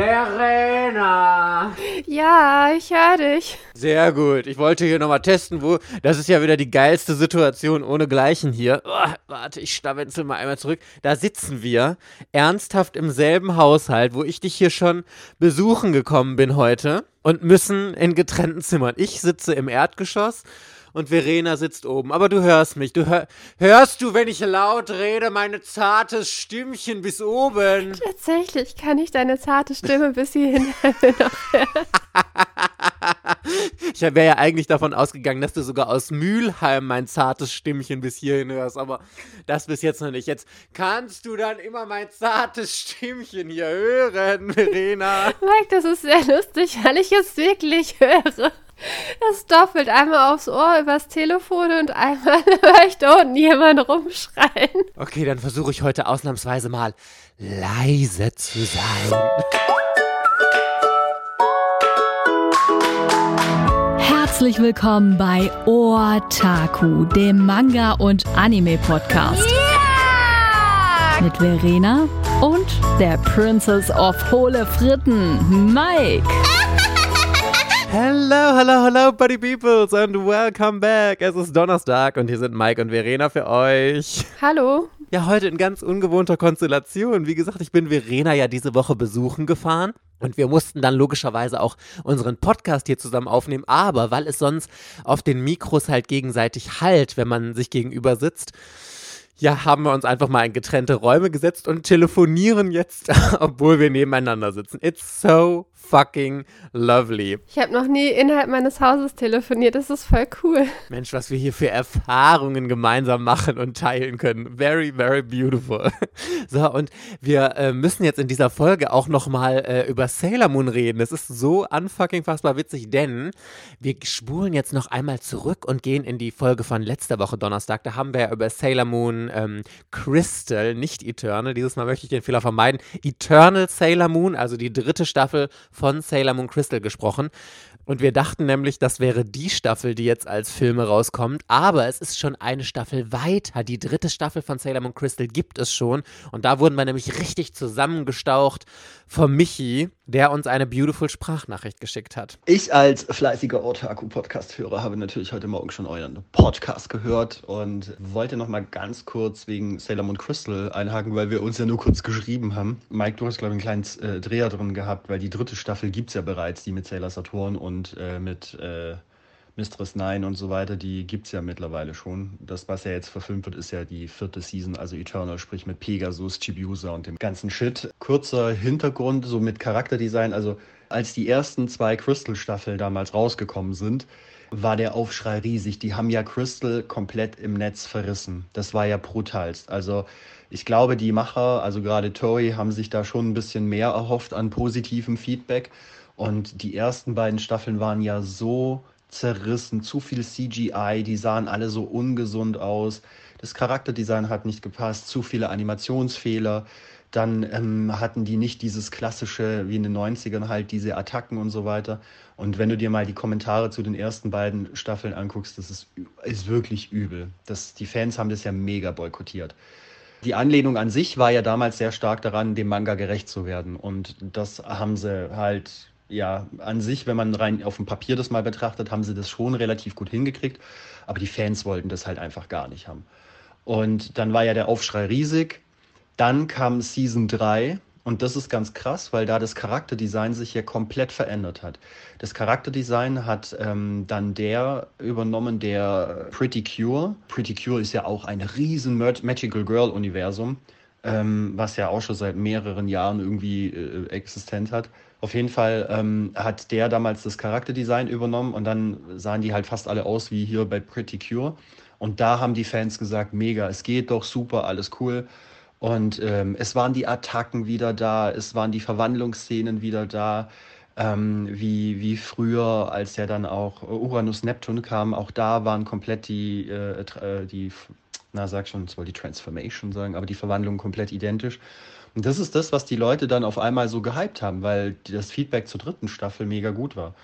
Verena! Ja, ich höre dich. Sehr gut. Ich wollte hier nochmal testen, wo. Das ist ja wieder die geilste Situation ohne Gleichen hier. Oh, warte, ich stabenzel mal einmal zurück. Da sitzen wir ernsthaft im selben Haushalt, wo ich dich hier schon besuchen gekommen bin heute und müssen in getrennten Zimmern. Ich sitze im Erdgeschoss und Verena sitzt oben. Aber du hörst mich. Du hör, hörst du, wenn ich laut rede, meine zartes Stimmchen bis oben? Tatsächlich kann ich deine zarte Stimme bis hierhin noch hören. ich wäre ja eigentlich davon ausgegangen, dass du sogar aus Mülheim mein zartes Stimmchen bis hierhin hörst, aber das bis jetzt noch nicht. Jetzt kannst du dann immer mein zartes Stimmchen hier hören, Verena. Mike, das ist sehr lustig, weil ich es wirklich höre. Das doppelt einmal aufs Ohr übers Telefon und einmal höre ich da unten jemand rumschreien. Okay, dann versuche ich heute ausnahmsweise mal leise zu sein. Herzlich willkommen bei Otaku, dem Manga- und Anime-Podcast. Ja! Mit Verena und der Princess of Hohle Fritten, Mike. Hello, hello, hello, Buddy Peoples and welcome back. Es ist Donnerstag und hier sind Mike und Verena für euch. Hallo. Ja, heute in ganz ungewohnter Konstellation. Wie gesagt, ich bin Verena ja diese Woche besuchen gefahren. Und wir mussten dann logischerweise auch unseren Podcast hier zusammen aufnehmen. Aber weil es sonst auf den Mikros halt gegenseitig halt, wenn man sich gegenüber sitzt, ja, haben wir uns einfach mal in getrennte Räume gesetzt und telefonieren jetzt, obwohl wir nebeneinander sitzen. It's so fucking lovely. Ich habe noch nie innerhalb meines Hauses telefoniert. Das ist voll cool. Mensch, was wir hier für Erfahrungen gemeinsam machen und teilen können. Very, very beautiful. So, und wir äh, müssen jetzt in dieser Folge auch nochmal äh, über Sailor Moon reden. Das ist so unfucking fassbar witzig, denn wir spulen jetzt noch einmal zurück und gehen in die Folge von letzter Woche Donnerstag. Da haben wir ja über Sailor Moon ähm, Crystal, nicht Eternal. Dieses Mal möchte ich den Fehler vermeiden. Eternal Sailor Moon, also die dritte Staffel von Sailor Moon Crystal gesprochen. Und wir dachten nämlich, das wäre die Staffel, die jetzt als Filme rauskommt. Aber es ist schon eine Staffel weiter. Die dritte Staffel von Sailor Moon Crystal gibt es schon. Und da wurden wir nämlich richtig zusammengestaucht von Michi, der uns eine beautiful Sprachnachricht geschickt hat. Ich als fleißiger Otaku-Podcast-Hörer habe natürlich heute Morgen schon euren Podcast gehört und wollte noch mal ganz kurz wegen Sailor Moon Crystal einhaken, weil wir uns ja nur kurz geschrieben haben. Mike, du hast, glaube ich, einen kleinen äh, Dreher drin gehabt, weil die dritte Staffel gibt es ja bereits, die mit Sailor Saturn und äh, mit äh, Mistress Nine und so weiter, die gibt es ja mittlerweile schon. Das, was ja jetzt verfilmt wird, ist ja die vierte Season, also Eternal, sprich mit Pegasus, Chibiusa und dem ganzen Shit. Kurzer Hintergrund, so mit Charakterdesign, also als die ersten zwei Crystal-Staffeln damals rausgekommen sind, war der Aufschrei riesig. Die haben ja Crystal komplett im Netz verrissen. Das war ja brutalst. Also ich glaube, die Macher, also gerade Toei, haben sich da schon ein bisschen mehr erhofft an positivem Feedback. Und die ersten beiden Staffeln waren ja so zerrissen, zu viel CGI, die sahen alle so ungesund aus. Das Charakterdesign hat nicht gepasst, zu viele Animationsfehler. Dann ähm, hatten die nicht dieses klassische, wie in den 90ern halt, diese Attacken und so weiter. Und wenn du dir mal die Kommentare zu den ersten beiden Staffeln anguckst, das ist, ist wirklich übel. Das, die Fans haben das ja mega boykottiert. Die Anlehnung an sich war ja damals sehr stark daran, dem Manga gerecht zu werden. Und das haben sie halt ja, an sich, wenn man rein auf dem Papier das mal betrachtet, haben sie das schon relativ gut hingekriegt. Aber die Fans wollten das halt einfach gar nicht haben. Und dann war ja der Aufschrei riesig. Dann kam Season 3 und das ist ganz krass, weil da das Charakterdesign sich ja komplett verändert hat. Das Charakterdesign hat ähm, dann der übernommen, der Pretty Cure. Pretty Cure ist ja auch ein riesen Magical Girl Universum, ähm, was ja auch schon seit mehreren Jahren irgendwie äh, existent hat. Auf jeden Fall ähm, hat der damals das Charakterdesign übernommen und dann sahen die halt fast alle aus wie hier bei Pretty Cure. Und da haben die Fans gesagt, mega, es geht doch super, alles cool. Und ähm, es waren die Attacken wieder da, es waren die Verwandlungsszenen wieder da, ähm, wie, wie früher, als ja dann auch Uranus Neptun kam, auch da waren komplett die, äh, äh die na sag schon, es wollte die Transformation sagen, aber die Verwandlung komplett identisch. Und das ist das, was die Leute dann auf einmal so gehypt haben, weil das Feedback zur dritten Staffel mega gut war.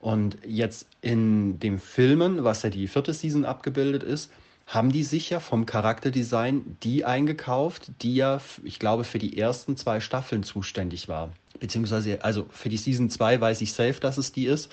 Und jetzt in dem Filmen, was ja die vierte Season abgebildet ist, haben die sich ja vom Charakterdesign die eingekauft, die ja, ich glaube, für die ersten zwei Staffeln zuständig war. Beziehungsweise, also für die Season 2 weiß ich safe, dass es die ist.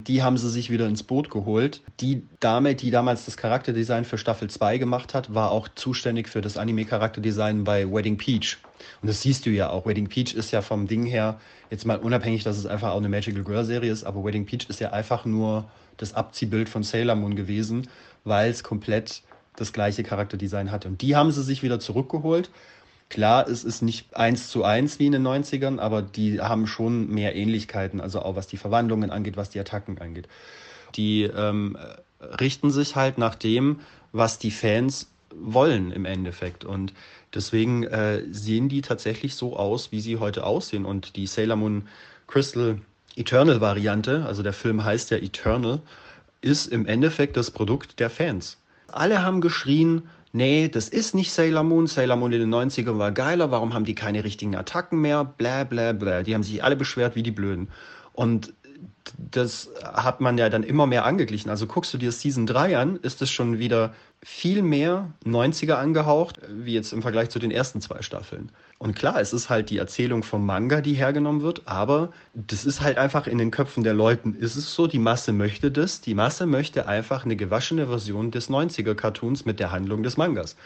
Die haben sie sich wieder ins Boot geholt. Die Dame, die damals das Charakterdesign für Staffel 2 gemacht hat, war auch zuständig für das Anime-Charakterdesign bei Wedding Peach. Und das siehst du ja auch. Wedding Peach ist ja vom Ding her, jetzt mal unabhängig, dass es einfach auch eine Magical Girl-Serie ist, aber Wedding Peach ist ja einfach nur das Abziehbild von Sailor Moon gewesen, weil es komplett das gleiche Charakterdesign hatte. Und die haben sie sich wieder zurückgeholt. Klar, es ist nicht eins zu eins wie in den 90ern, aber die haben schon mehr Ähnlichkeiten, also auch was die Verwandlungen angeht, was die Attacken angeht. Die ähm, richten sich halt nach dem, was die Fans wollen im Endeffekt. Und deswegen äh, sehen die tatsächlich so aus, wie sie heute aussehen. Und die Sailor Moon Crystal Eternal Variante, also der Film heißt ja Eternal, ist im Endeffekt das Produkt der Fans. Alle haben geschrien, nee, das ist nicht Sailor Moon, Sailor Moon in den 90ern war geiler, warum haben die keine richtigen Attacken mehr, bla bla bla. Die haben sich alle beschwert wie die Blöden. Und das hat man ja dann immer mehr angeglichen. Also guckst du dir Season 3 an, ist es schon wieder viel mehr 90er angehaucht, wie jetzt im Vergleich zu den ersten zwei Staffeln. Und klar, es ist halt die Erzählung vom Manga, die hergenommen wird, aber das ist halt einfach in den Köpfen der Leuten. Ist es so, die Masse möchte das? Die Masse möchte einfach eine gewaschene Version des 90er-Cartoons mit der Handlung des Mangas.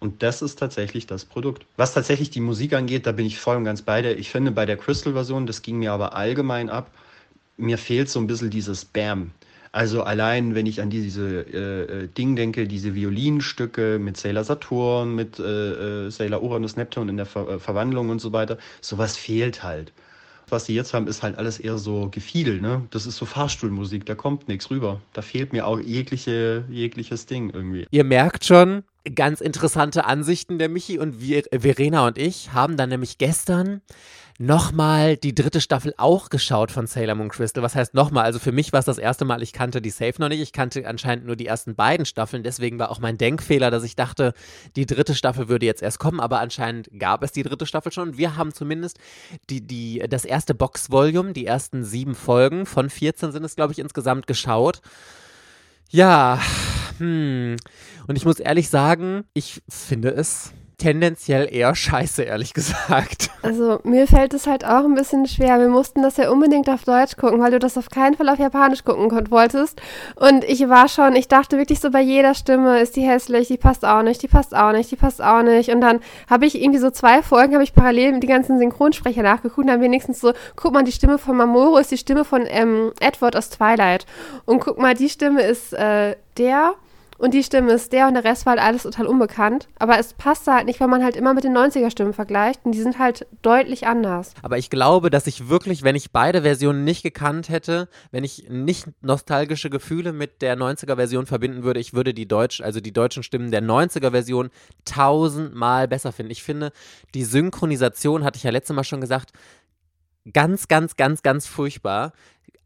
Und das ist tatsächlich das Produkt. Was tatsächlich die Musik angeht, da bin ich voll und ganz bei dir. Ich finde bei der Crystal-Version, das ging mir aber allgemein ab, mir fehlt so ein bisschen dieses Bam. Also allein, wenn ich an diese äh, äh, Ding denke, diese Violinstücke mit Sailor Saturn, mit äh, äh, Sailor Uranus Neptun in der Ver äh, Verwandlung und so weiter, sowas fehlt halt. Was sie jetzt haben, ist halt alles eher so Gefiedel, ne? Das ist so Fahrstuhlmusik, da kommt nichts rüber. Da fehlt mir auch jegliche, jegliches Ding irgendwie. Ihr merkt schon, ganz interessante Ansichten der Michi und wir, Verena und ich haben dann nämlich gestern nochmal die dritte Staffel auch geschaut von Sailor Moon Crystal. Was heißt nochmal? Also für mich war es das erste Mal, ich kannte die Safe noch nicht. Ich kannte anscheinend nur die ersten beiden Staffeln. Deswegen war auch mein Denkfehler, dass ich dachte, die dritte Staffel würde jetzt erst kommen. Aber anscheinend gab es die dritte Staffel schon. Wir haben zumindest die, die, das erste Box-Volume, die ersten sieben Folgen von 14 sind es, glaube ich, insgesamt geschaut. Ja, hm. Und ich muss ehrlich sagen, ich finde es tendenziell eher scheiße, ehrlich gesagt. Also mir fällt es halt auch ein bisschen schwer. Wir mussten das ja unbedingt auf Deutsch gucken, weil du das auf keinen Fall auf Japanisch gucken wolltest. Und ich war schon, ich dachte wirklich so bei jeder Stimme, ist die hässlich, die passt auch nicht, die passt auch nicht, die passt auch nicht. Und dann habe ich irgendwie so zwei Folgen, habe ich parallel mit die ganzen Synchronsprecher nachgeguckt und dann wenigstens so, guck mal, die Stimme von Mamoru ist die Stimme von ähm, Edward aus Twilight. Und guck mal, die Stimme ist äh, der und die Stimme ist der und der Rest war halt alles total unbekannt. Aber es passt halt nicht, weil man halt immer mit den 90er-Stimmen vergleicht und die sind halt deutlich anders. Aber ich glaube, dass ich wirklich, wenn ich beide Versionen nicht gekannt hätte, wenn ich nicht nostalgische Gefühle mit der 90er-Version verbinden würde, ich würde die Deutsch, also die deutschen Stimmen der 90er-Version tausendmal besser finden. Ich finde, die Synchronisation, hatte ich ja letztes Mal schon gesagt, ganz, ganz, ganz, ganz furchtbar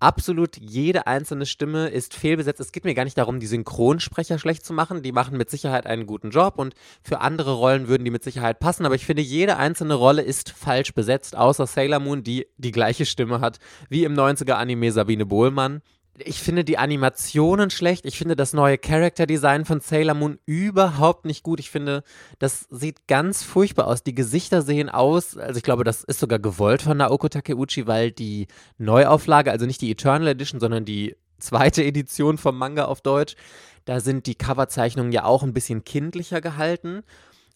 absolut jede einzelne Stimme ist fehlbesetzt. Es geht mir gar nicht darum, die Synchronsprecher schlecht zu machen. Die machen mit Sicherheit einen guten Job und für andere Rollen würden die mit Sicherheit passen. Aber ich finde, jede einzelne Rolle ist falsch besetzt, außer Sailor Moon, die die gleiche Stimme hat wie im 90er-Anime Sabine Bohlmann ich finde die Animationen schlecht. Ich finde das neue Character Design von Sailor Moon überhaupt nicht gut. Ich finde, das sieht ganz furchtbar aus. Die Gesichter sehen aus, also ich glaube, das ist sogar gewollt von Naoko Takeuchi, weil die Neuauflage, also nicht die Eternal Edition, sondern die zweite Edition vom Manga auf Deutsch, da sind die Coverzeichnungen ja auch ein bisschen kindlicher gehalten.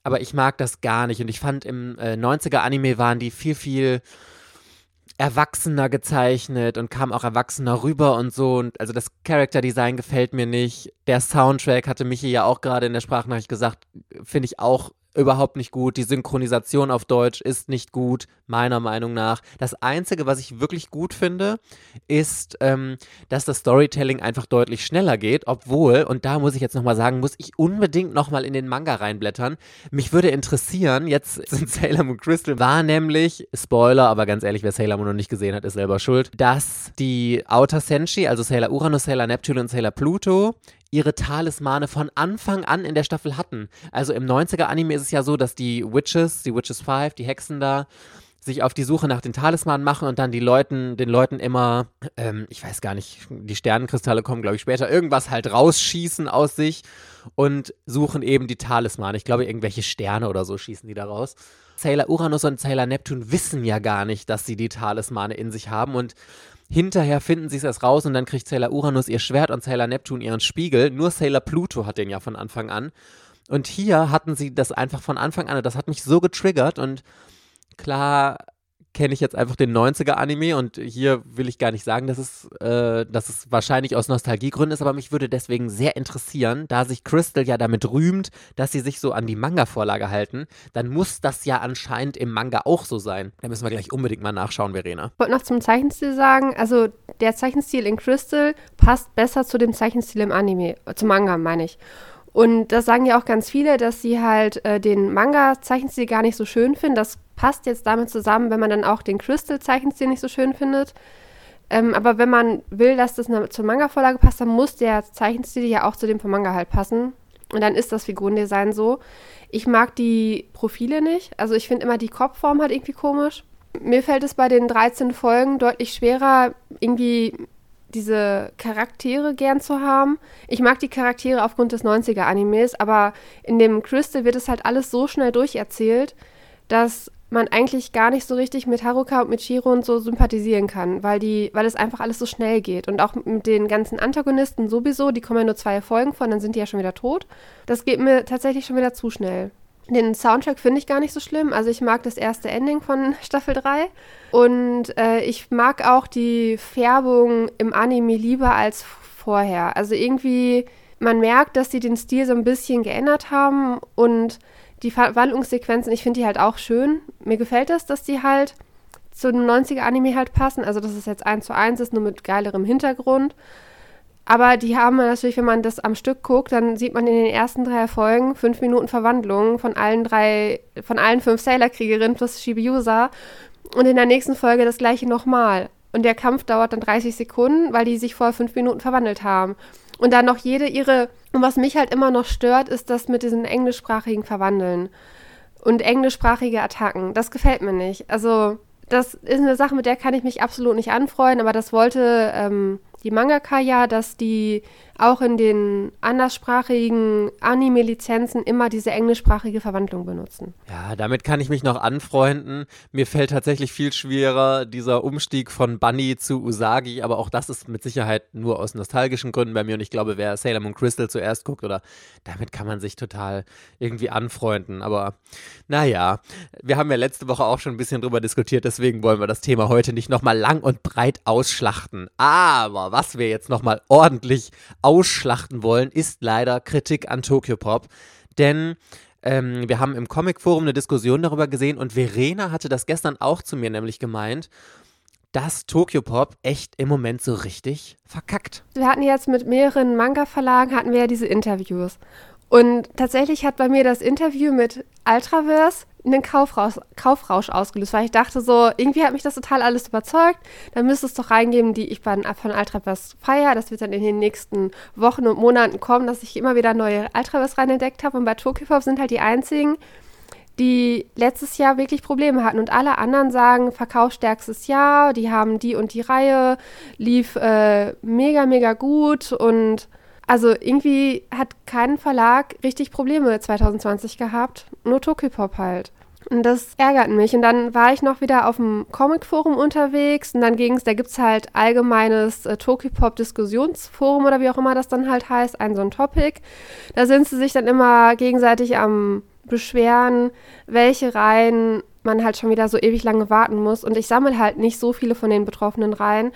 Aber ich mag das gar nicht. Und ich fand im äh, 90er Anime waren die viel, viel erwachsener gezeichnet und kam auch erwachsener rüber und so. Und also das Character Design gefällt mir nicht. Der Soundtrack hatte Michi ja auch gerade in der Sprachnachricht gesagt, finde ich auch überhaupt nicht gut. Die Synchronisation auf Deutsch ist nicht gut, meiner Meinung nach. Das Einzige, was ich wirklich gut finde, ist, ähm, dass das Storytelling einfach deutlich schneller geht, obwohl, und da muss ich jetzt nochmal sagen, muss ich unbedingt nochmal in den Manga reinblättern. Mich würde interessieren, jetzt sind Sailor Moon Crystal, war nämlich, Spoiler, aber ganz ehrlich, wer Sailor Moon noch nicht gesehen hat, ist selber schuld, dass die Outer Senshi, also Sailor Uranus, Sailor Neptune und Sailor Pluto, ihre Talismane von Anfang an in der Staffel hatten. Also im 90er-Anime ist es ja so, dass die Witches, die Witches 5, die Hexen da, sich auf die Suche nach den Talismanen machen und dann die Leuten, den Leuten immer, ähm, ich weiß gar nicht, die Sternenkristalle kommen, glaube ich, später, irgendwas halt rausschießen aus sich und suchen eben die Talismane. Ich glaube, irgendwelche Sterne oder so schießen die da raus. Sailor Uranus und Sailor Neptun wissen ja gar nicht, dass sie die Talismane in sich haben und hinterher finden sie es erst raus und dann kriegt Sailor Uranus ihr Schwert und Sailor Neptun ihren Spiegel. Nur Sailor Pluto hat den ja von Anfang an. Und hier hatten sie das einfach von Anfang an. Das hat mich so getriggert und klar kenne ich jetzt einfach den 90er-Anime und hier will ich gar nicht sagen, dass es, äh, dass es wahrscheinlich aus Nostalgiegründen ist, aber mich würde deswegen sehr interessieren, da sich Crystal ja damit rühmt, dass sie sich so an die Manga-Vorlage halten, dann muss das ja anscheinend im Manga auch so sein. Da müssen wir gleich unbedingt mal nachschauen, Verena. Ich wollte noch zum Zeichenstil sagen, also der Zeichenstil in Crystal passt besser zu dem Zeichenstil im Anime, zum Manga meine ich. Und das sagen ja auch ganz viele, dass sie halt äh, den Manga-Zeichenstil gar nicht so schön finden. Das passt jetzt damit zusammen, wenn man dann auch den Crystal-Zeichenstil nicht so schön findet. Ähm, aber wenn man will, dass das zur Manga-Vorlage passt, dann muss der Zeichenstil ja auch zu dem vom Manga halt passen. Und dann ist das Figurendesign so. Ich mag die Profile nicht. Also ich finde immer die Kopfform halt irgendwie komisch. Mir fällt es bei den 13 Folgen deutlich schwerer, irgendwie diese Charaktere gern zu haben. Ich mag die Charaktere aufgrund des 90er-Animes, aber in dem Crystal wird es halt alles so schnell durcherzählt, dass man eigentlich gar nicht so richtig mit Haruka und mit Shiro und so sympathisieren kann, weil die, weil es einfach alles so schnell geht. Und auch mit den ganzen Antagonisten sowieso, die kommen ja nur zwei Folgen von, dann sind die ja schon wieder tot. Das geht mir tatsächlich schon wieder zu schnell. Den Soundtrack finde ich gar nicht so schlimm. Also ich mag das erste Ending von Staffel 3. Und äh, ich mag auch die Färbung im Anime lieber als vorher. Also irgendwie, man merkt, dass sie den Stil so ein bisschen geändert haben und die Verwandlungssequenzen, ich finde die halt auch schön. Mir gefällt das, dass die halt zu einem 90er-Anime halt passen. Also, dass es jetzt eins zu eins ist, nur mit geilerem Hintergrund. Aber die haben natürlich, wenn man das am Stück guckt, dann sieht man in den ersten drei Folgen fünf Minuten Verwandlung von allen drei, von allen fünf Sailor-Kriegerinnen plus Shibiusa. Und in der nächsten Folge das gleiche nochmal. Und der Kampf dauert dann 30 Sekunden, weil die sich vor fünf Minuten verwandelt haben. Und dann noch jede ihre. Und was mich halt immer noch stört, ist das mit diesen englischsprachigen Verwandeln und englischsprachige Attacken. Das gefällt mir nicht. Also, das ist eine Sache, mit der kann ich mich absolut nicht anfreuen, aber das wollte ähm, die Mangaka ja, dass die auch in den anderssprachigen Anime-Lizenzen immer diese englischsprachige Verwandlung benutzen. Ja, damit kann ich mich noch anfreunden. Mir fällt tatsächlich viel schwerer dieser Umstieg von Bunny zu Usagi, aber auch das ist mit Sicherheit nur aus nostalgischen Gründen bei mir und ich glaube, wer Sailor Moon Crystal zuerst guckt oder damit kann man sich total irgendwie anfreunden. Aber naja, wir haben ja letzte Woche auch schon ein bisschen drüber diskutiert, deswegen wollen wir das Thema heute nicht nochmal lang und breit ausschlachten. Aber was wir jetzt nochmal ordentlich ausschlachten wollen, ist leider Kritik an Tokyo Pop. Denn ähm, wir haben im Comic-Forum eine Diskussion darüber gesehen und Verena hatte das gestern auch zu mir nämlich gemeint, dass Tokyo Pop echt im Moment so richtig verkackt. Wir hatten jetzt mit mehreren Manga-Verlagen hatten wir ja diese Interviews. Und tatsächlich hat bei mir das Interview mit Ultraverse einen Kaufrausch, Kaufrausch ausgelöst, weil ich dachte so, irgendwie hat mich das total alles überzeugt. Da müsste es doch reingeben, die ich von Ultraverse feiere. Das wird dann in den nächsten Wochen und Monaten kommen, dass ich immer wieder neue Ultraverse rein entdeckt habe. Und bei Tokyopop sind halt die einzigen, die letztes Jahr wirklich Probleme hatten. Und alle anderen sagen, verkaufsstärkstes Jahr, die haben die und die Reihe, lief äh, mega, mega gut und also irgendwie hat kein Verlag richtig Probleme 2020 gehabt, nur Tokyopop halt. Und das ärgert mich. Und dann war ich noch wieder auf dem Comic-Forum unterwegs und dann ging es, da gibt es halt allgemeines äh, Tokyopop-Diskussionsforum oder wie auch immer das dann halt heißt, ein so ein Topic. Da sind sie sich dann immer gegenseitig am Beschweren, welche Reihen man halt schon wieder so ewig lange warten muss. Und ich sammle halt nicht so viele von den betroffenen Reihen.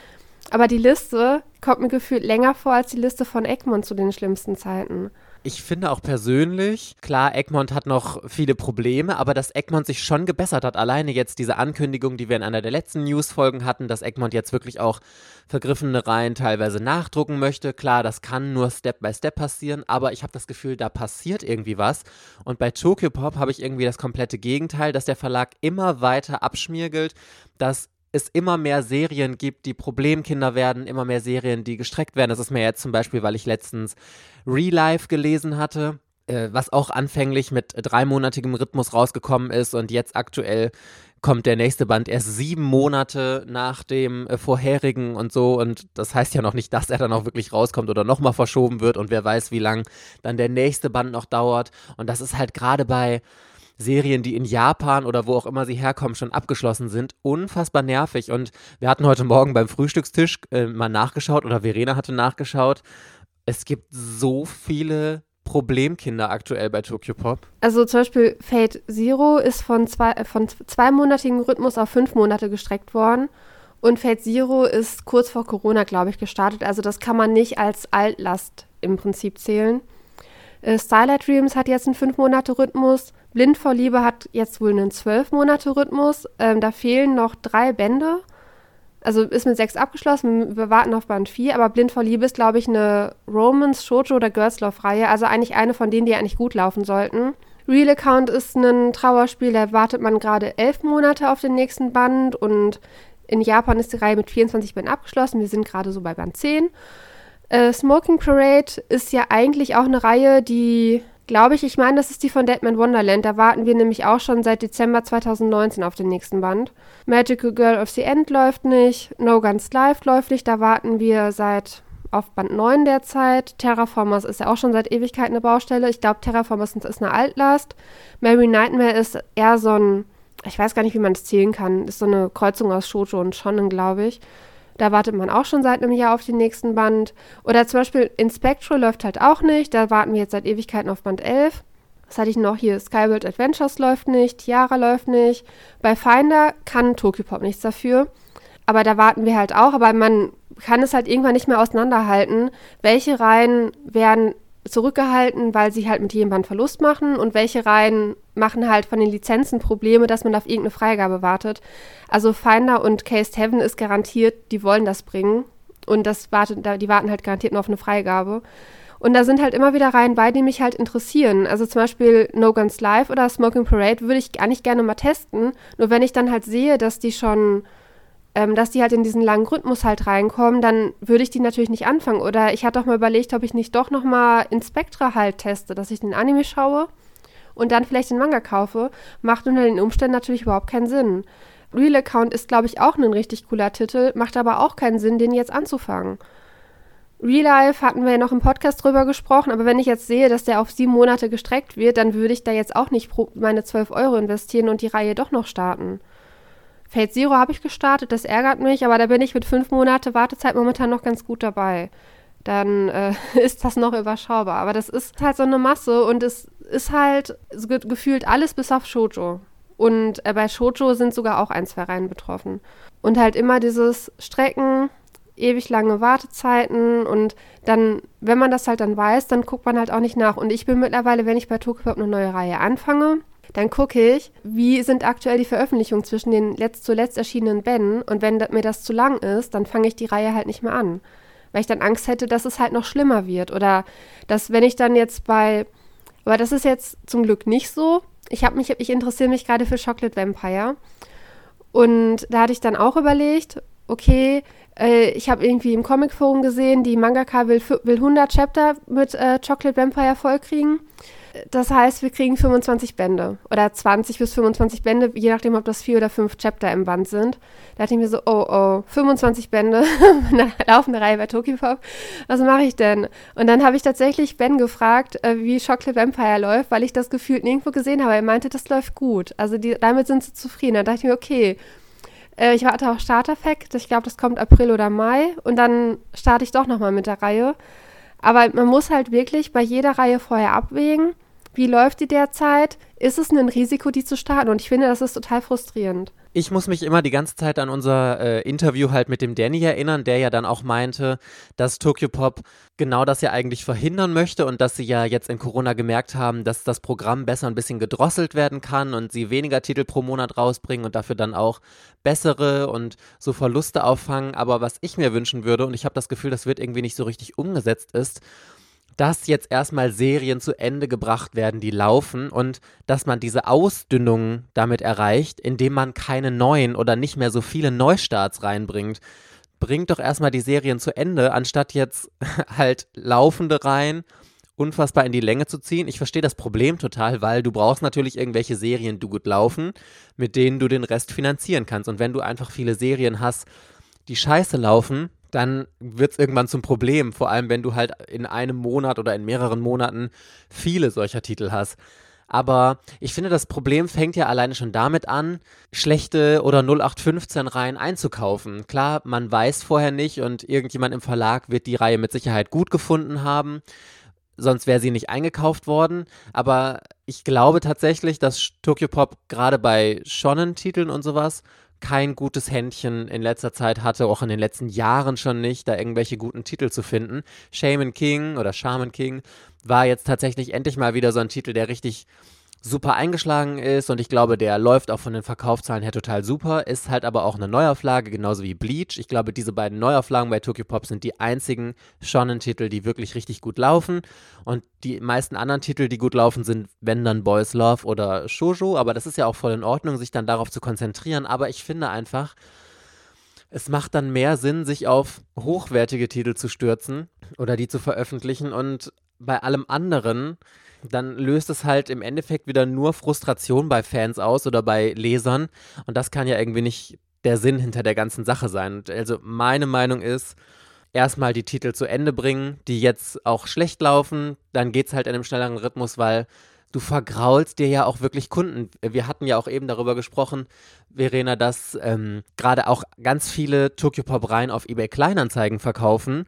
Aber die Liste kommt mir gefühlt länger vor als die Liste von Egmont zu den schlimmsten Zeiten. Ich finde auch persönlich, klar, Egmont hat noch viele Probleme, aber dass Egmont sich schon gebessert hat. Alleine jetzt diese Ankündigung, die wir in einer der letzten News-Folgen hatten, dass Egmont jetzt wirklich auch vergriffene Reihen teilweise nachdrucken möchte. Klar, das kann nur Step by Step passieren, aber ich habe das Gefühl, da passiert irgendwie was. Und bei Tokyo Pop habe ich irgendwie das komplette Gegenteil, dass der Verlag immer weiter abschmiergelt, dass es immer mehr Serien gibt, die Problemkinder werden, immer mehr Serien, die gestreckt werden. Das ist mir jetzt zum Beispiel, weil ich letztens Real Life gelesen hatte. äh, was auch anfänglich mit dreimonatigem Rhythmus rausgekommen ist und jetzt aktuell kommt der nächste Band erst sieben Monate nach dem äh, vorherigen und so. Und das heißt ja noch nicht, dass er dann auch wirklich rauskommt oder nochmal verschoben wird. Und wer weiß, wie lang dann der nächste Band noch dauert. Und das ist halt gerade bei Serien, die in Japan oder wo auch immer sie herkommen, schon abgeschlossen sind, unfassbar nervig. Und wir hatten heute Morgen beim Frühstückstisch äh, mal nachgeschaut oder Verena hatte nachgeschaut. Es gibt so viele Problemkinder aktuell bei Tokyo Pop? Also zum Beispiel Fate Zero ist von, zwei, äh, von zweimonatigen Rhythmus auf fünf Monate gestreckt worden. Und Fate Zero ist kurz vor Corona, glaube ich, gestartet. Also das kann man nicht als Altlast im Prinzip zählen. Äh, Starlight Dreams hat jetzt einen fünf Monate Rhythmus. Blind vor Liebe hat jetzt wohl einen zwölf Monate Rhythmus. Ähm, da fehlen noch drei Bände also ist mit sechs abgeschlossen, wir warten auf Band 4, aber Blind vor Liebe ist, glaube ich, eine Romance, Shoujo oder Girls Love-Reihe, also eigentlich eine von denen, die eigentlich gut laufen sollten. Real Account ist ein Trauerspiel, da wartet man gerade elf Monate auf den nächsten Band und in Japan ist die Reihe mit 24 Bänden abgeschlossen, wir sind gerade so bei Band 10. Äh, Smoking Parade ist ja eigentlich auch eine Reihe, die glaube ich, ich meine, das ist die von Deadman Wonderland. Da warten wir nämlich auch schon seit Dezember 2019 auf den nächsten Band. Magical Girl of the End läuft nicht. No Guns Live läuft nicht. Da warten wir seit auf Band 9 derzeit. Terraformers ist ja auch schon seit Ewigkeit eine Baustelle. Ich glaube, Terraformers ist eine Altlast. Mary Nightmare ist eher so ein, ich weiß gar nicht, wie man es zählen kann. Ist so eine Kreuzung aus Shoujo und Shonen, glaube ich. Da wartet man auch schon seit einem Jahr auf den nächsten Band. Oder zum Beispiel Inspectral läuft halt auch nicht. Da warten wir jetzt seit Ewigkeiten auf Band 11. Was hatte ich noch hier? Skyward Adventures läuft nicht, Tiara läuft nicht. Bei Finder kann Tokyopop nichts dafür. Aber da warten wir halt auch. Aber man kann es halt irgendwann nicht mehr auseinanderhalten, welche Reihen werden zurückgehalten, weil sie halt mit Band Verlust machen und welche Reihen machen halt von den Lizenzen Probleme, dass man auf irgendeine Freigabe wartet. Also Finder und Case Heaven ist garantiert, die wollen das bringen und das wartet, die warten halt garantiert nur auf eine Freigabe. Und da sind halt immer wieder Reihen bei, die mich halt interessieren. Also zum Beispiel No Guns Live oder Smoking Parade würde ich eigentlich gerne mal testen. Nur wenn ich dann halt sehe, dass die schon ähm, dass die halt in diesen langen Rhythmus halt reinkommen, dann würde ich die natürlich nicht anfangen. Oder ich hatte auch mal überlegt, ob ich nicht doch noch mal Inspectra halt teste, dass ich den Anime schaue und dann vielleicht den Manga kaufe. Macht unter den Umständen natürlich überhaupt keinen Sinn. Real Account ist, glaube ich, auch ein richtig cooler Titel, macht aber auch keinen Sinn, den jetzt anzufangen. Real Life hatten wir ja noch im Podcast drüber gesprochen, aber wenn ich jetzt sehe, dass der auf sieben Monate gestreckt wird, dann würde ich da jetzt auch nicht meine 12 Euro investieren und die Reihe doch noch starten. Fate Zero habe ich gestartet, das ärgert mich, aber da bin ich mit fünf Monate Wartezeit momentan noch ganz gut dabei. Dann äh, ist das noch überschaubar. Aber das ist halt so eine Masse und es ist halt ge gefühlt alles bis auf Shoujo. Und äh, bei Shoujo sind sogar auch ein, zwei Reihen betroffen. Und halt immer dieses Strecken, ewig lange Wartezeiten und dann, wenn man das halt dann weiß, dann guckt man halt auch nicht nach. Und ich bin mittlerweile, wenn ich bei Tokyo eine neue Reihe anfange, dann gucke ich, wie sind aktuell die Veröffentlichungen zwischen den letzt, zuletzt erschienenen Bänden und wenn mir das zu lang ist, dann fange ich die Reihe halt nicht mehr an. Weil ich dann Angst hätte, dass es halt noch schlimmer wird oder dass wenn ich dann jetzt bei, aber das ist jetzt zum Glück nicht so. Ich habe mich, ich interessiere mich gerade für Chocolate Vampire und da hatte ich dann auch überlegt, okay, äh, ich habe irgendwie im Comicforum gesehen, die Mangaka will, will 100 Chapter mit äh, Chocolate Vampire vollkriegen. Das heißt, wir kriegen 25 Bände oder 20 bis 25 Bände, je nachdem, ob das vier oder fünf Chapter im Band sind. Da dachte ich mir so, oh, oh, 25 Bände, eine laufende Reihe bei Tokipop, was mache ich denn? Und dann habe ich tatsächlich Ben gefragt, äh, wie Chocolate Vampire läuft, weil ich das gefühlt nirgendwo gesehen habe. Er meinte, das läuft gut. Also die, damit sind sie zufrieden. Da dachte ich mir, okay, äh, ich warte auf Starter-Fact. Ich glaube, das kommt April oder Mai. Und dann starte ich doch nochmal mit der Reihe. Aber man muss halt wirklich bei jeder Reihe vorher abwägen, wie läuft die derzeit? Ist es ein Risiko, die zu starten? Und ich finde, das ist total frustrierend. Ich muss mich immer die ganze Zeit an unser äh, Interview halt mit dem Danny erinnern, der ja dann auch meinte, dass Tokyo Pop genau das ja eigentlich verhindern möchte und dass sie ja jetzt in Corona gemerkt haben, dass das Programm besser ein bisschen gedrosselt werden kann und sie weniger Titel pro Monat rausbringen und dafür dann auch bessere und so Verluste auffangen. Aber was ich mir wünschen würde, und ich habe das Gefühl, das wird irgendwie nicht so richtig umgesetzt, ist, dass jetzt erstmal Serien zu Ende gebracht werden, die laufen und dass man diese Ausdünnung damit erreicht, indem man keine neuen oder nicht mehr so viele Neustarts reinbringt. Bringt doch erstmal die Serien zu Ende, anstatt jetzt halt laufende rein unfassbar in die Länge zu ziehen. Ich verstehe das Problem total, weil du brauchst natürlich irgendwelche Serien, die gut laufen, mit denen du den Rest finanzieren kannst. Und wenn du einfach viele Serien hast, die scheiße laufen, dann wird es irgendwann zum Problem. Vor allem, wenn du halt in einem Monat oder in mehreren Monaten viele solcher Titel hast. Aber ich finde, das Problem fängt ja alleine schon damit an, schlechte oder 0815 Reihen einzukaufen. Klar, man weiß vorher nicht und irgendjemand im Verlag wird die Reihe mit Sicherheit gut gefunden haben. Sonst wäre sie nicht eingekauft worden. Aber ich glaube tatsächlich, dass Tokyo Pop gerade bei Shonen-Titeln und sowas kein gutes Händchen in letzter Zeit hatte, auch in den letzten Jahren schon nicht, da irgendwelche guten Titel zu finden. Shaman King oder Shaman King war jetzt tatsächlich endlich mal wieder so ein Titel, der richtig super eingeschlagen ist und ich glaube, der läuft auch von den Verkaufszahlen her total super, ist halt aber auch eine Neuauflage, genauso wie Bleach. Ich glaube, diese beiden Neuauflagen bei Tokyo Pop sind die einzigen Shonen-Titel, die wirklich richtig gut laufen. Und die meisten anderen Titel, die gut laufen, sind wenn dann Boys Love oder Shoujo, aber das ist ja auch voll in Ordnung, sich dann darauf zu konzentrieren, aber ich finde einfach, es macht dann mehr Sinn, sich auf hochwertige Titel zu stürzen oder die zu veröffentlichen. Und bei allem anderen dann löst es halt im Endeffekt wieder nur Frustration bei Fans aus oder bei Lesern. Und das kann ja irgendwie nicht der Sinn hinter der ganzen Sache sein. Und also meine Meinung ist, erstmal die Titel zu Ende bringen, die jetzt auch schlecht laufen. Dann geht es halt in einem schnelleren Rhythmus, weil du vergraulst dir ja auch wirklich Kunden. Wir hatten ja auch eben darüber gesprochen, Verena, dass ähm, gerade auch ganz viele Tokyo Pop Reihen auf eBay Kleinanzeigen verkaufen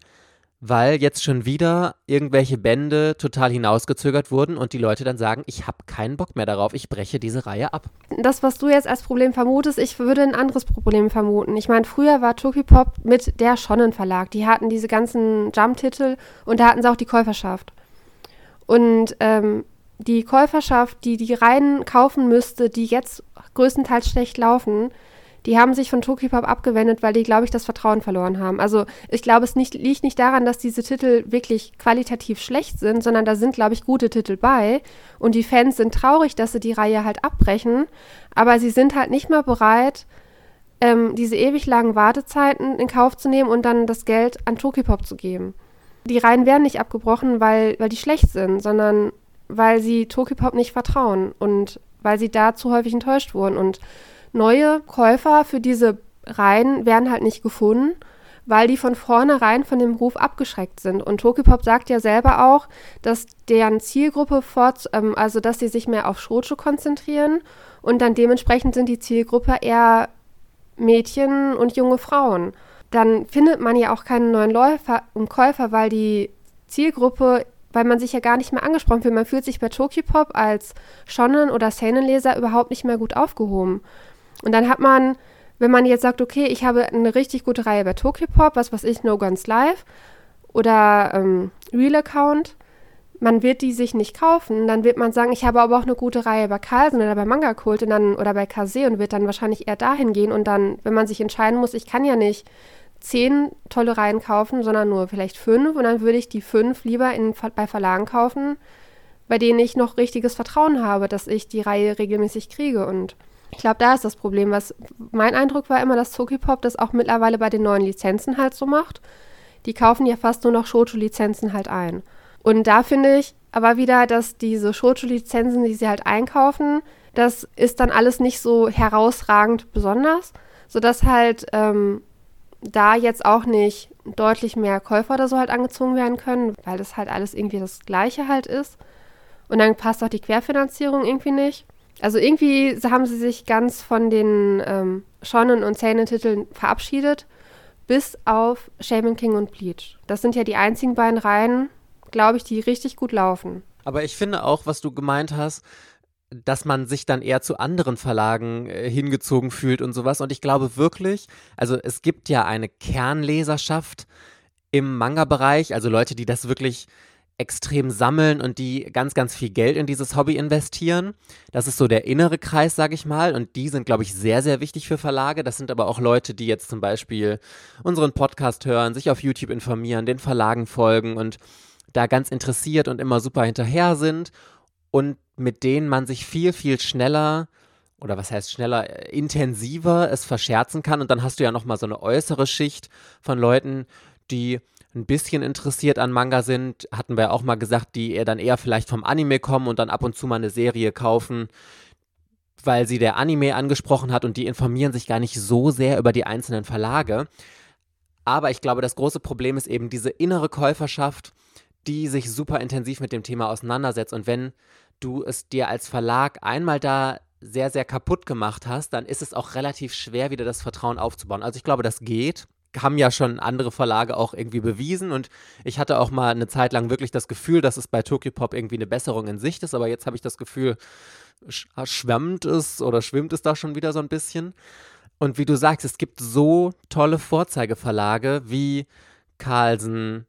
weil jetzt schon wieder irgendwelche Bände total hinausgezögert wurden und die Leute dann sagen, ich habe keinen Bock mehr darauf, ich breche diese Reihe ab. Das, was du jetzt als Problem vermutest, ich würde ein anderes Problem vermuten. Ich meine, früher war Tokipop mit der Schonnen Verlag. Die hatten diese ganzen Jump-Titel und da hatten sie auch die Käuferschaft. Und ähm, die Käuferschaft, die die Reihen kaufen müsste, die jetzt größtenteils schlecht laufen, die haben sich von Tokyopop abgewendet, weil die, glaube ich, das Vertrauen verloren haben. Also ich glaube, es nicht, liegt nicht daran, dass diese Titel wirklich qualitativ schlecht sind, sondern da sind, glaube ich, gute Titel bei. Und die Fans sind traurig, dass sie die Reihe halt abbrechen, aber sie sind halt nicht mehr bereit, ähm, diese ewig langen Wartezeiten in Kauf zu nehmen und dann das Geld an Tokyopop zu geben. Die Reihen werden nicht abgebrochen, weil, weil die schlecht sind, sondern weil sie Tokyopop nicht vertrauen und weil sie da zu häufig enttäuscht wurden. Und neue Käufer für diese Reihen werden halt nicht gefunden, weil die von vornherein von dem Ruf abgeschreckt sind. Und Tokyopop sagt ja selber auch, dass deren Zielgruppe, fort, ähm, also dass sie sich mehr auf Shoujo konzentrieren und dann dementsprechend sind die Zielgruppe eher Mädchen und junge Frauen. Dann findet man ja auch keinen neuen Läufer und Käufer, weil die Zielgruppe weil man sich ja gar nicht mehr angesprochen fühlt. Man fühlt sich bei Tokyopop als Shonen- oder Seinen-Leser überhaupt nicht mehr gut aufgehoben. Und dann hat man, wenn man jetzt sagt, okay, ich habe eine richtig gute Reihe bei Tokyopop, was weiß ich, No Guns Live oder ähm, Real Account, man wird die sich nicht kaufen, dann wird man sagen, ich habe aber auch eine gute Reihe bei Carlsen oder bei Manga Kult und dann, oder bei Kase und wird dann wahrscheinlich eher dahin gehen und dann, wenn man sich entscheiden muss, ich kann ja nicht zehn tolle Reihen kaufen, sondern nur vielleicht fünf und dann würde ich die fünf lieber in, bei Verlagen kaufen, bei denen ich noch richtiges Vertrauen habe, dass ich die Reihe regelmäßig kriege. Und ich glaube, da ist das Problem. Was mein Eindruck war immer, dass Tokipop das auch mittlerweile bei den neuen Lizenzen halt so macht. Die kaufen ja fast nur noch Shoujo-Lizenzen halt ein. Und da finde ich aber wieder, dass diese Shoujo-Lizenzen, die sie halt einkaufen, das ist dann alles nicht so herausragend besonders, sodass halt ähm, da jetzt auch nicht deutlich mehr Käufer oder so halt angezogen werden können, weil das halt alles irgendwie das Gleiche halt ist. Und dann passt auch die Querfinanzierung irgendwie nicht. Also irgendwie haben sie sich ganz von den ähm, Shonen- und Seinen-Titeln verabschiedet, bis auf Shaman King und Bleach. Das sind ja die einzigen beiden Reihen, glaube ich, die richtig gut laufen. Aber ich finde auch, was du gemeint hast, dass man sich dann eher zu anderen Verlagen äh, hingezogen fühlt und sowas. Und ich glaube wirklich, also es gibt ja eine Kernleserschaft im Manga-Bereich, also Leute, die das wirklich extrem sammeln und die ganz, ganz viel Geld in dieses Hobby investieren. Das ist so der innere Kreis, sage ich mal. Und die sind, glaube ich, sehr, sehr wichtig für Verlage. Das sind aber auch Leute, die jetzt zum Beispiel unseren Podcast hören, sich auf YouTube informieren, den Verlagen folgen und da ganz interessiert und immer super hinterher sind und mit denen man sich viel, viel schneller oder was heißt schneller, intensiver es verscherzen kann. Und dann hast du ja nochmal so eine äußere Schicht von Leuten, die ein bisschen interessiert an Manga sind, hatten wir auch mal gesagt, die eher dann eher vielleicht vom Anime kommen und dann ab und zu mal eine Serie kaufen, weil sie der Anime angesprochen hat und die informieren sich gar nicht so sehr über die einzelnen Verlage. Aber ich glaube, das große Problem ist eben diese innere Käuferschaft, die sich super intensiv mit dem Thema auseinandersetzt. Und wenn du es dir als Verlag einmal da sehr, sehr kaputt gemacht hast, dann ist es auch relativ schwer, wieder das Vertrauen aufzubauen. Also ich glaube, das geht. Haben ja schon andere Verlage auch irgendwie bewiesen und ich hatte auch mal eine Zeit lang wirklich das Gefühl, dass es bei Tokyo Pop irgendwie eine Besserung in Sicht ist, aber jetzt habe ich das Gefühl, schwemmt es oder schwimmt es da schon wieder so ein bisschen. Und wie du sagst, es gibt so tolle Vorzeigeverlage wie Carlsen,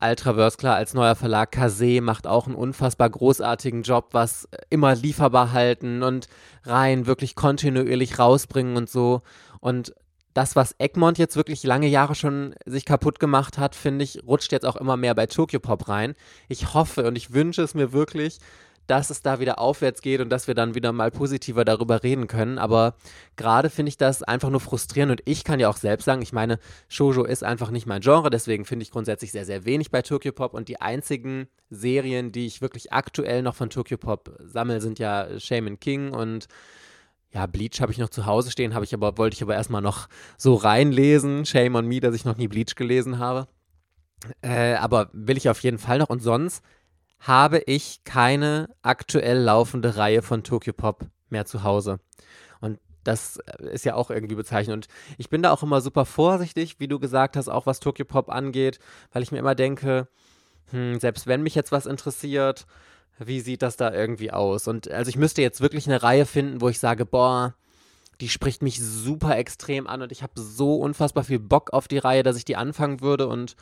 Ultraverse, klar, als neuer Verlag, Kase macht auch einen unfassbar großartigen Job, was immer lieferbar halten und rein wirklich kontinuierlich rausbringen und so. Und das, was Egmont jetzt wirklich lange Jahre schon sich kaputt gemacht hat, finde ich, rutscht jetzt auch immer mehr bei Tokyo Pop rein. Ich hoffe und ich wünsche es mir wirklich, dass es da wieder aufwärts geht und dass wir dann wieder mal positiver darüber reden können. Aber gerade finde ich das einfach nur frustrierend und ich kann ja auch selbst sagen, ich meine, Shoujo ist einfach nicht mein Genre, deswegen finde ich grundsätzlich sehr, sehr wenig bei Tokyo Pop und die einzigen Serien, die ich wirklich aktuell noch von Tokyo Pop sammle, sind ja Shaman King und ja, Bleach habe ich noch zu Hause stehen, habe ich aber, wollte ich aber erstmal noch so reinlesen. Shame on me, dass ich noch nie Bleach gelesen habe. Äh, aber will ich auf jeden Fall noch. Und sonst habe ich keine aktuell laufende Reihe von Tokyo Pop mehr zu Hause. Und das äh, ist ja auch irgendwie bezeichnend. Und ich bin da auch immer super vorsichtig, wie du gesagt hast, auch was Tokyo Pop angeht, weil ich mir immer denke, hm, selbst wenn mich jetzt was interessiert, wie sieht das da irgendwie aus? Und also ich müsste jetzt wirklich eine Reihe finden, wo ich sage, boah, die spricht mich super extrem an und ich habe so unfassbar viel Bock auf die Reihe, dass ich die anfangen würde und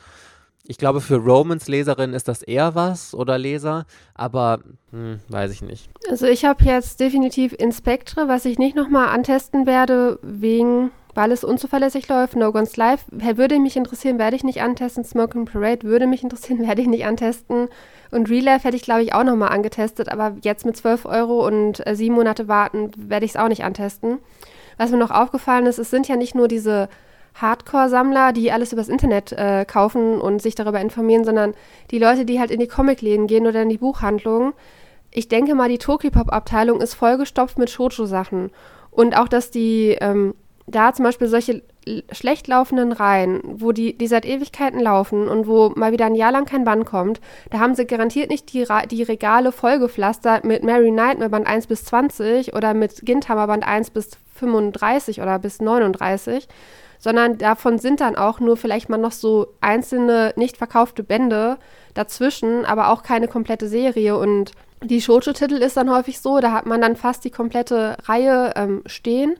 ich glaube, für Romans-Leserinnen ist das eher was oder Leser, aber hm, weiß ich nicht. Also ich habe jetzt definitiv Inspectre, was ich nicht nochmal antesten werde, wegen, weil es unzuverlässig läuft. No Guns Live würde mich interessieren, werde ich nicht antesten. Smoking Parade würde mich interessieren, werde ich nicht antesten. Und Real Life hätte ich, glaube ich, auch nochmal angetestet, aber jetzt mit 12 Euro und äh, sieben Monate warten, werde ich es auch nicht antesten. Was mir noch aufgefallen ist, es sind ja nicht nur diese Hardcore-Sammler, die alles übers Internet äh, kaufen und sich darüber informieren, sondern die Leute, die halt in die Comicläden gehen oder in die Buchhandlung. Ich denke mal, die Tokypop-Abteilung ist vollgestopft mit Shoujo-Sachen. Und auch, dass die ähm, da zum Beispiel solche schlecht laufenden Reihen, wo die, die seit Ewigkeiten laufen und wo mal wieder ein Jahr lang kein Band kommt, da haben sie garantiert nicht die, die Regale vollgepflastert mit Mary Nightmare Band 1 bis 20 oder mit Gintama Band 1 bis 35 oder bis 39, sondern davon sind dann auch nur vielleicht mal noch so einzelne nicht verkaufte Bände dazwischen, aber auch keine komplette Serie. Und die Shoujo-Titel ist dann häufig so, da hat man dann fast die komplette Reihe ähm, stehen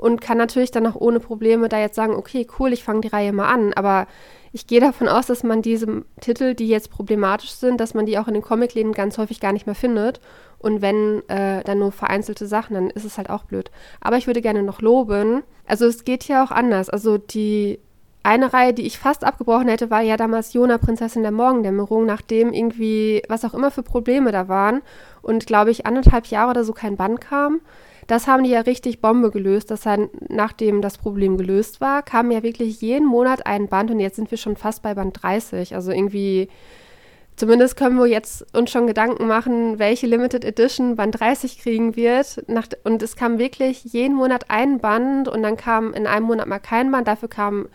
und kann natürlich dann auch ohne Probleme da jetzt sagen, okay, cool, ich fange die Reihe mal an. Aber ich gehe davon aus, dass man diese Titel, die jetzt problematisch sind, dass man die auch in den Comicläden ganz häufig gar nicht mehr findet. Und wenn äh, dann nur vereinzelte Sachen, dann ist es halt auch blöd. Aber ich würde gerne noch loben. Also es geht ja auch anders. Also die eine Reihe, die ich fast abgebrochen hätte, war ja damals Jona, Prinzessin der Morgendämmerung, nachdem irgendwie, was auch immer für Probleme da waren und glaube ich anderthalb Jahre oder so kein Band kam. Das haben die ja richtig Bombe gelöst, dass dann, nachdem das Problem gelöst war, kam ja wirklich jeden Monat ein Band und jetzt sind wir schon fast bei Band 30. Also irgendwie Zumindest können wir jetzt uns schon Gedanken machen, welche Limited Edition Band 30 kriegen wird. Nach, und es kam wirklich jeden Monat ein Band und dann kam in einem Monat mal kein Band. Dafür kam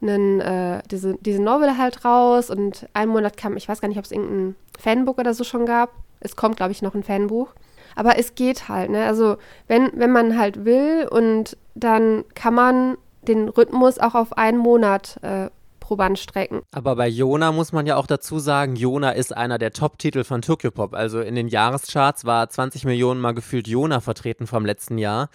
einen, äh, diese, diese Novel halt raus und einen Monat kam, ich weiß gar nicht, ob es irgendein Fanbook oder so schon gab. Es kommt, glaube ich, noch ein Fanbuch. Aber es geht halt, ne? Also wenn, wenn man halt will und dann kann man den Rhythmus auch auf einen Monat äh, Probandstrecken. Aber bei Jona muss man ja auch dazu sagen, Jona ist einer der Top-Titel von Tokyo Pop. Also in den Jahrescharts war 20 Millionen mal gefühlt Jona vertreten vom letzten Jahr.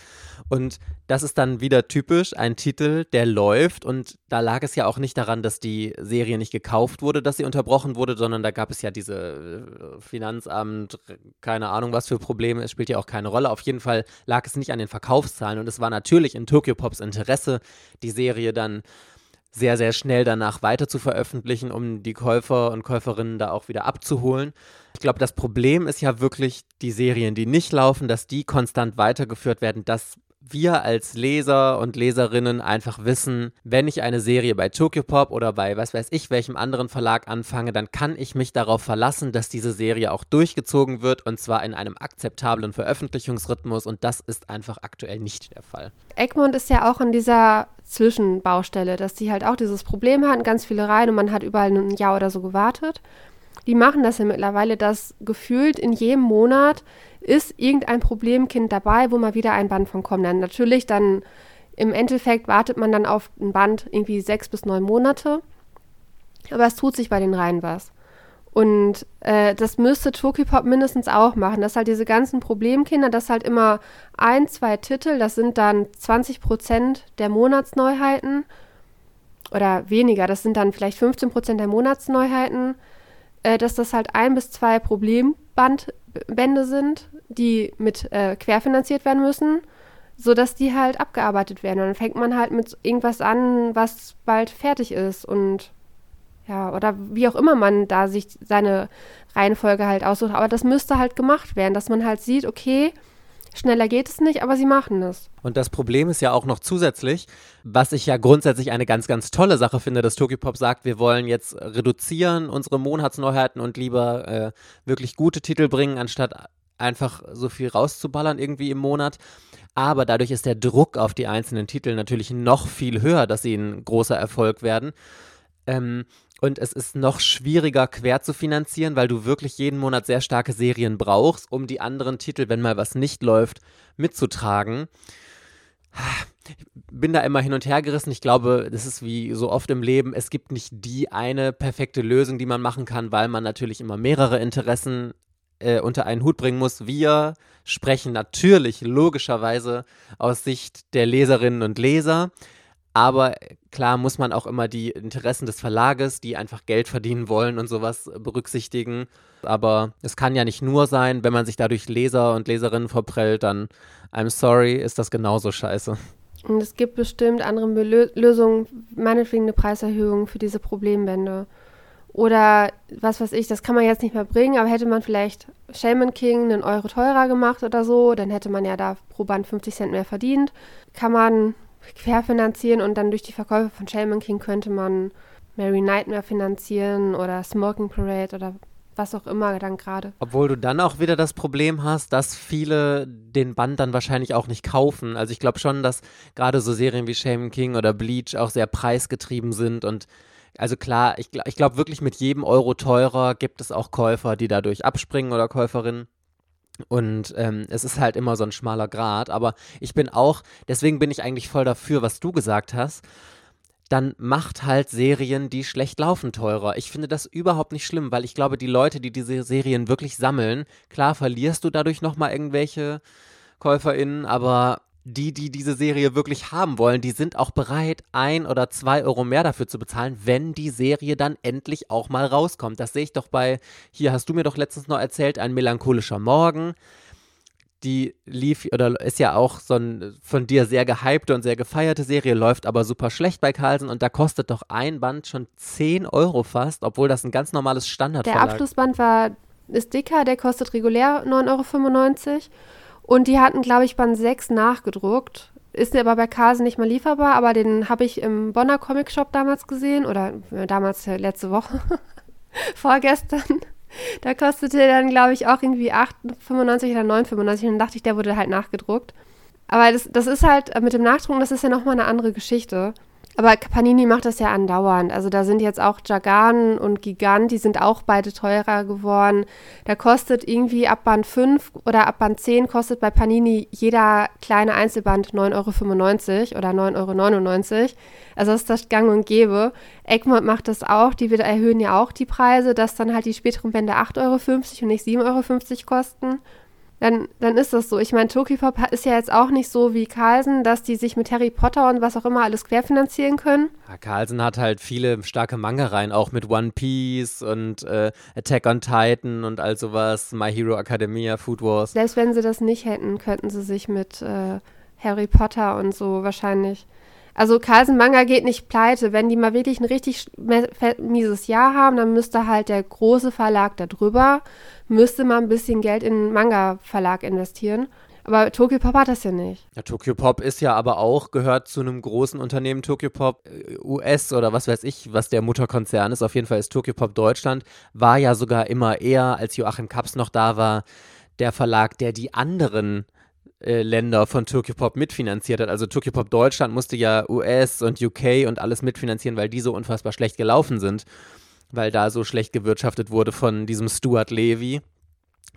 Und das ist dann wieder typisch ein Titel, der läuft. Und da lag es ja auch nicht daran, dass die Serie nicht gekauft wurde, dass sie unterbrochen wurde, sondern da gab es ja diese äh, Finanzamt, keine Ahnung was für Probleme. Es spielt ja auch keine Rolle. Auf jeden Fall lag es nicht an den Verkaufszahlen. Und es war natürlich in Tokyo Pops Interesse, die Serie dann sehr, sehr schnell danach weiter zu veröffentlichen, um die Käufer und Käuferinnen da auch wieder abzuholen. Ich glaube, das Problem ist ja wirklich die Serien, die nicht laufen, dass die konstant weitergeführt werden. Das wir als Leser und Leserinnen einfach wissen, wenn ich eine Serie bei Tokyopop oder bei was weiß ich welchem anderen Verlag anfange, dann kann ich mich darauf verlassen, dass diese Serie auch durchgezogen wird und zwar in einem akzeptablen Veröffentlichungsrhythmus und das ist einfach aktuell nicht der Fall. Egmont ist ja auch in dieser Zwischenbaustelle, dass die halt auch dieses Problem hatten, ganz viele Reihen und man hat überall ein Jahr oder so gewartet. Die machen das ja mittlerweile, dass gefühlt in jedem Monat ist irgendein Problemkind dabei, wo mal wieder ein Band von kommt. Dann natürlich dann im Endeffekt wartet man dann auf ein Band irgendwie sechs bis neun Monate. Aber es tut sich bei den Reihen was. Und äh, das müsste Tokyopop mindestens auch machen, dass halt diese ganzen Problemkinder, dass halt immer ein, zwei Titel, das sind dann 20 Prozent der Monatsneuheiten oder weniger, das sind dann vielleicht 15 Prozent der Monatsneuheiten, äh, dass das halt ein bis zwei Problemband Bände sind, die mit äh, querfinanziert werden müssen, sodass die halt abgearbeitet werden. Und dann fängt man halt mit irgendwas an, was bald fertig ist und ja, oder wie auch immer man da sich seine Reihenfolge halt aussucht. Aber das müsste halt gemacht werden, dass man halt sieht, okay, schneller geht es nicht, aber sie machen es. Und das Problem ist ja auch noch zusätzlich, was ich ja grundsätzlich eine ganz, ganz tolle Sache finde, dass Tokyopop sagt, wir wollen jetzt reduzieren unsere Monatsneuheiten und lieber äh, wirklich gute Titel bringen, anstatt einfach so viel rauszuballern irgendwie im Monat. Aber dadurch ist der Druck auf die einzelnen Titel natürlich noch viel höher, dass sie ein großer Erfolg werden. Ähm, und es ist noch schwieriger quer zu finanzieren, weil du wirklich jeden Monat sehr starke Serien brauchst, um die anderen Titel, wenn mal was nicht läuft, mitzutragen. Ich bin da immer hin und her gerissen. Ich glaube, das ist wie so oft im Leben, es gibt nicht die eine perfekte Lösung, die man machen kann, weil man natürlich immer mehrere Interessen äh, unter einen Hut bringen muss. Wir sprechen natürlich logischerweise aus Sicht der Leserinnen und Leser. Aber klar muss man auch immer die Interessen des Verlages, die einfach Geld verdienen wollen und sowas berücksichtigen. Aber es kann ja nicht nur sein, wenn man sich dadurch Leser und Leserinnen verprellt, dann I'm sorry, ist das genauso scheiße. Und es gibt bestimmt andere Lösungen, meinetwegen eine Preiserhöhung für diese Problembände. Oder was weiß ich, das kann man jetzt nicht mehr bringen, aber hätte man vielleicht Shaman King einen Euro teurer gemacht oder so, dann hätte man ja da pro Band 50 Cent mehr verdient. Kann man querfinanzieren und dann durch die Verkäufe von Shaman King könnte man Mary Nightmare finanzieren oder Smoking Parade oder was auch immer dann gerade. Obwohl du dann auch wieder das Problem hast, dass viele den Band dann wahrscheinlich auch nicht kaufen. Also ich glaube schon, dass gerade so Serien wie Shaman King oder Bleach auch sehr preisgetrieben sind und also klar, ich, ich glaube wirklich mit jedem Euro teurer gibt es auch Käufer, die dadurch abspringen oder Käuferinnen. Und ähm, es ist halt immer so ein schmaler Grad. Aber ich bin auch, deswegen bin ich eigentlich voll dafür, was du gesagt hast. Dann macht halt Serien, die schlecht laufen, teurer. Ich finde das überhaupt nicht schlimm, weil ich glaube, die Leute, die diese Serien wirklich sammeln, klar verlierst du dadurch nochmal irgendwelche KäuferInnen, aber die, die diese Serie wirklich haben wollen, die sind auch bereit, ein oder zwei Euro mehr dafür zu bezahlen, wenn die Serie dann endlich auch mal rauskommt. Das sehe ich doch bei, hier hast du mir doch letztens noch erzählt, ein melancholischer Morgen. Die lief oder ist ja auch so ein von dir sehr gehypte und sehr gefeierte Serie, läuft aber super schlecht bei Carlsen und da kostet doch ein Band schon 10 Euro fast, obwohl das ein ganz normales Standard Der Abschlussband war, ist dicker, der kostet regulär 9,95 Euro. Und die hatten, glaube ich, Band 6 nachgedruckt. Ist aber bei Carlsen nicht mehr lieferbar, aber den habe ich im Bonner Comic Shop damals gesehen oder äh, damals äh, letzte Woche, vorgestern. Da kostete der dann, glaube ich, auch irgendwie 8,95 oder 9,95 und dann dachte ich, der wurde halt nachgedruckt. Aber das, das ist halt äh, mit dem Nachdrucken, das ist ja nochmal eine andere Geschichte. Aber Panini macht das ja andauernd. Also da sind jetzt auch Jagan und Gigant, die sind auch beide teurer geworden. Da kostet irgendwie ab Band 5 oder ab Band 10 kostet bei Panini jeder kleine Einzelband 9,95 Euro oder 9,99 Euro. Also das ist das Gang und Gäbe. Egmont macht das auch, die erhöhen ja auch die Preise, dass dann halt die späteren Bände 8,50 Euro und nicht 7,50 Euro kosten dann, dann ist das so. Ich meine, Tokyopop ist ja jetzt auch nicht so wie Carlsen, dass die sich mit Harry Potter und was auch immer alles querfinanzieren können. Ja, Carlsen hat halt viele starke Manga-Reihen, auch mit One Piece und äh, Attack on Titan und all sowas, My Hero Academia, Food Wars. Selbst wenn sie das nicht hätten, könnten sie sich mit äh, Harry Potter und so wahrscheinlich also Carlsen Manga geht nicht pleite. Wenn die mal wirklich ein richtig mieses Jahr haben, dann müsste halt der große Verlag da drüber, müsste mal ein bisschen Geld in einen Manga-Verlag investieren. Aber Tokyo Pop hat das ja nicht. Ja, Tokyo Pop ist ja aber auch, gehört zu einem großen Unternehmen, Tokyo Pop äh, US oder was weiß ich, was der Mutterkonzern ist. Auf jeden Fall ist Tokyo Pop Deutschland, war ja sogar immer eher, als Joachim Kaps noch da war, der Verlag, der die anderen Länder von Tokyo Pop mitfinanziert hat. Also Tokyo Pop Deutschland musste ja US und UK und alles mitfinanzieren, weil die so unfassbar schlecht gelaufen sind, weil da so schlecht gewirtschaftet wurde von diesem Stuart Levy,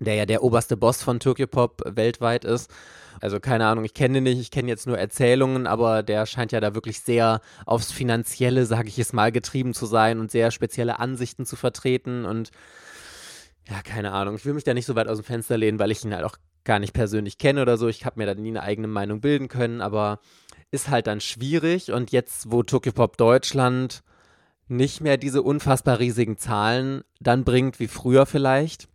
der ja der oberste Boss von Tokyo Pop weltweit ist. Also keine Ahnung, ich kenne ihn nicht, ich kenne jetzt nur Erzählungen, aber der scheint ja da wirklich sehr aufs Finanzielle, sage ich es mal, getrieben zu sein und sehr spezielle Ansichten zu vertreten und ja, keine Ahnung. Ich will mich da nicht so weit aus dem Fenster lehnen, weil ich ihn halt auch gar nicht persönlich kenne oder so. Ich habe mir da nie eine eigene Meinung bilden können, aber ist halt dann schwierig. Und jetzt, wo Tokyo Pop Deutschland nicht mehr diese unfassbar riesigen Zahlen dann bringt wie früher vielleicht,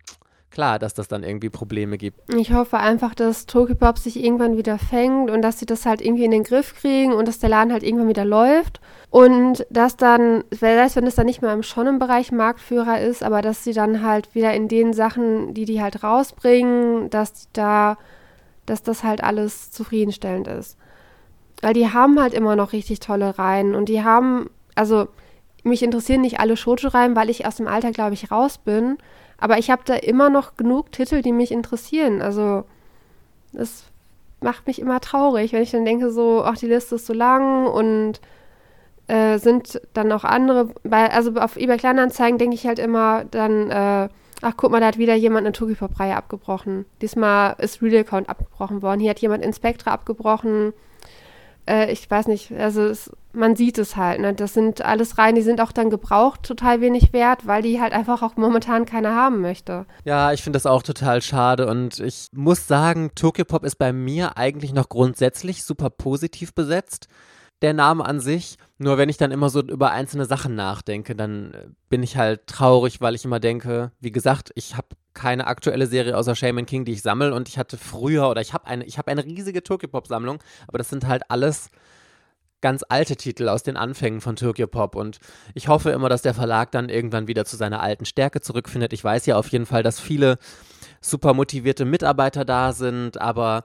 klar, dass das dann irgendwie Probleme gibt. Ich hoffe einfach, dass Tokyopop sich irgendwann wieder fängt und dass sie das halt irgendwie in den Griff kriegen und dass der Laden halt irgendwann wieder läuft. Und dass dann, vielleicht wenn es dann nicht mehr im Shonen-Bereich Marktführer ist, aber dass sie dann halt wieder in den Sachen, die die halt rausbringen, dass da, dass das halt alles zufriedenstellend ist. Weil die haben halt immer noch richtig tolle Reihen und die haben, also mich interessieren nicht alle Shoujo-Reihen, weil ich aus dem Alter, glaube ich, raus bin. Aber ich habe da immer noch genug Titel, die mich interessieren. Also, das macht mich immer traurig, wenn ich dann denke, so, ach, die Liste ist so lang und äh, sind dann auch andere. Bei, also auf eBay Kleinanzeigen denke ich halt immer dann, äh, ach, guck mal, da hat wieder jemand eine Tokipop-Reihe abgebrochen. Diesmal ist Real Account abgebrochen worden. Hier hat jemand Inspectra abgebrochen äh, ich weiß nicht, also es, man sieht es halt, ne? Das sind alles Reihen, die sind auch dann gebraucht total wenig wert, weil die halt einfach auch momentan keiner haben möchte. Ja, ich finde das auch total schade und ich muss sagen, Tokyo Pop ist bei mir eigentlich noch grundsätzlich super positiv besetzt der Name an sich. Nur wenn ich dann immer so über einzelne Sachen nachdenke, dann äh, bin ich halt traurig, weil ich immer denke, wie gesagt, ich habe keine aktuelle Serie außer Shaman King, die ich sammle und ich hatte früher oder ich habe eine, ich eine riesige Tokyo-Pop-Sammlung, aber das sind halt alles ganz alte Titel aus den Anfängen von Tokyo Pop und ich hoffe immer, dass der Verlag dann irgendwann wieder zu seiner alten Stärke zurückfindet. Ich weiß ja auf jeden Fall, dass viele super motivierte Mitarbeiter da sind, aber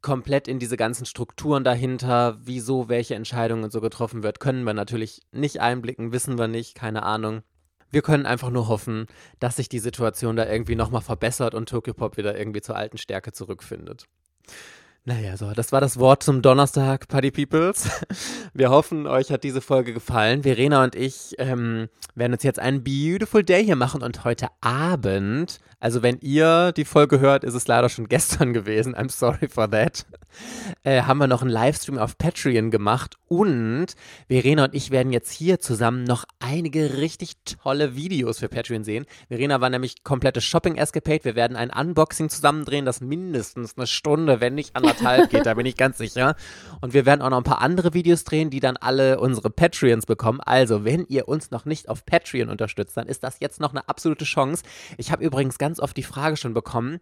komplett in diese ganzen Strukturen dahinter, wieso welche Entscheidungen so getroffen wird, können wir natürlich nicht einblicken, wissen wir nicht, keine Ahnung. Wir können einfach nur hoffen, dass sich die Situation da irgendwie nochmal verbessert und Tokyo Pop wieder irgendwie zur alten Stärke zurückfindet. Naja, so, das war das Wort zum Donnerstag, Party Peoples. Wir hoffen, euch hat diese Folge gefallen. Verena und ich ähm, werden uns jetzt einen Beautiful Day hier machen und heute Abend, also wenn ihr die Folge hört, ist es leider schon gestern gewesen. I'm sorry for that. Äh, haben wir noch einen Livestream auf Patreon gemacht und Verena und ich werden jetzt hier zusammen noch einige richtig tolle Videos für Patreon sehen. Verena war nämlich komplette Shopping-Escapade. Wir werden ein Unboxing zusammendrehen, das mindestens eine Stunde, wenn nicht anderthalb anderthalb geht, da bin ich ganz sicher. Und wir werden auch noch ein paar andere Videos drehen, die dann alle unsere Patreons bekommen. Also, wenn ihr uns noch nicht auf Patreon unterstützt, dann ist das jetzt noch eine absolute Chance. Ich habe übrigens ganz oft die Frage schon bekommen,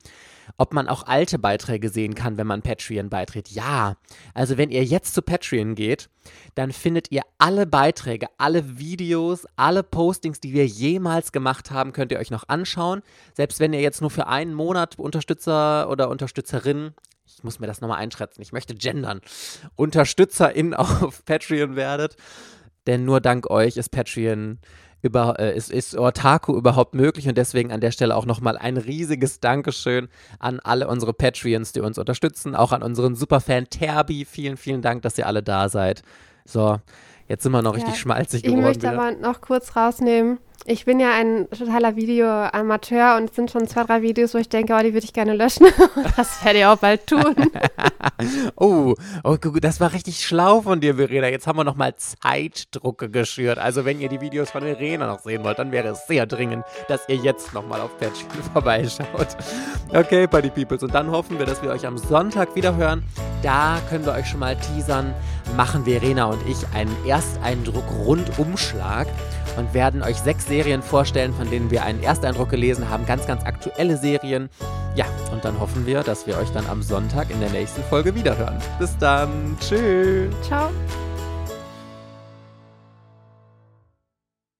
ob man auch alte Beiträge sehen kann, wenn man Patreon beitritt. Ja, also wenn ihr jetzt zu Patreon geht, dann findet ihr alle Beiträge, alle Videos, alle Postings, die wir jemals gemacht haben, könnt ihr euch noch anschauen. Selbst wenn ihr jetzt nur für einen Monat Unterstützer oder Unterstützerin ich muss mir das nochmal einschätzen, ich möchte gendern, UnterstützerInnen auf Patreon werdet. Denn nur dank euch ist Patreon über, äh, ist, ist Otaku überhaupt möglich und deswegen an der Stelle auch nochmal ein riesiges Dankeschön an alle unsere Patreons, die uns unterstützen, auch an unseren Superfan Terbi. Vielen, vielen Dank, dass ihr alle da seid. So, jetzt sind wir noch ja, richtig schmalzig geworden. Ich möchte wieder. aber noch kurz rausnehmen. Ich bin ja ein totaler Videoamateur und es sind schon zwei, drei Videos, wo ich denke, oh, die würde ich gerne löschen. das werde ich auch bald tun. oh, oh, das war richtig schlau von dir, Verena. Jetzt haben wir nochmal Zeitdrucke geschürt. Also wenn ihr die Videos von Verena noch sehen wollt, dann wäre es sehr dringend, dass ihr jetzt nochmal auf Patreon vorbeischaut. Okay, Party Peoples. Und dann hoffen wir, dass wir euch am Sonntag wieder hören. Da können wir euch schon mal teasern. Machen Verena und ich einen Ersteindruck-Rundumschlag und werden euch sechs Serien vorstellen, von denen wir einen Ersteindruck gelesen haben. Ganz, ganz aktuelle Serien. Ja, und dann hoffen wir, dass wir euch dann am Sonntag in der nächsten Folge wiederhören. Bis dann. Tschüss. Ciao.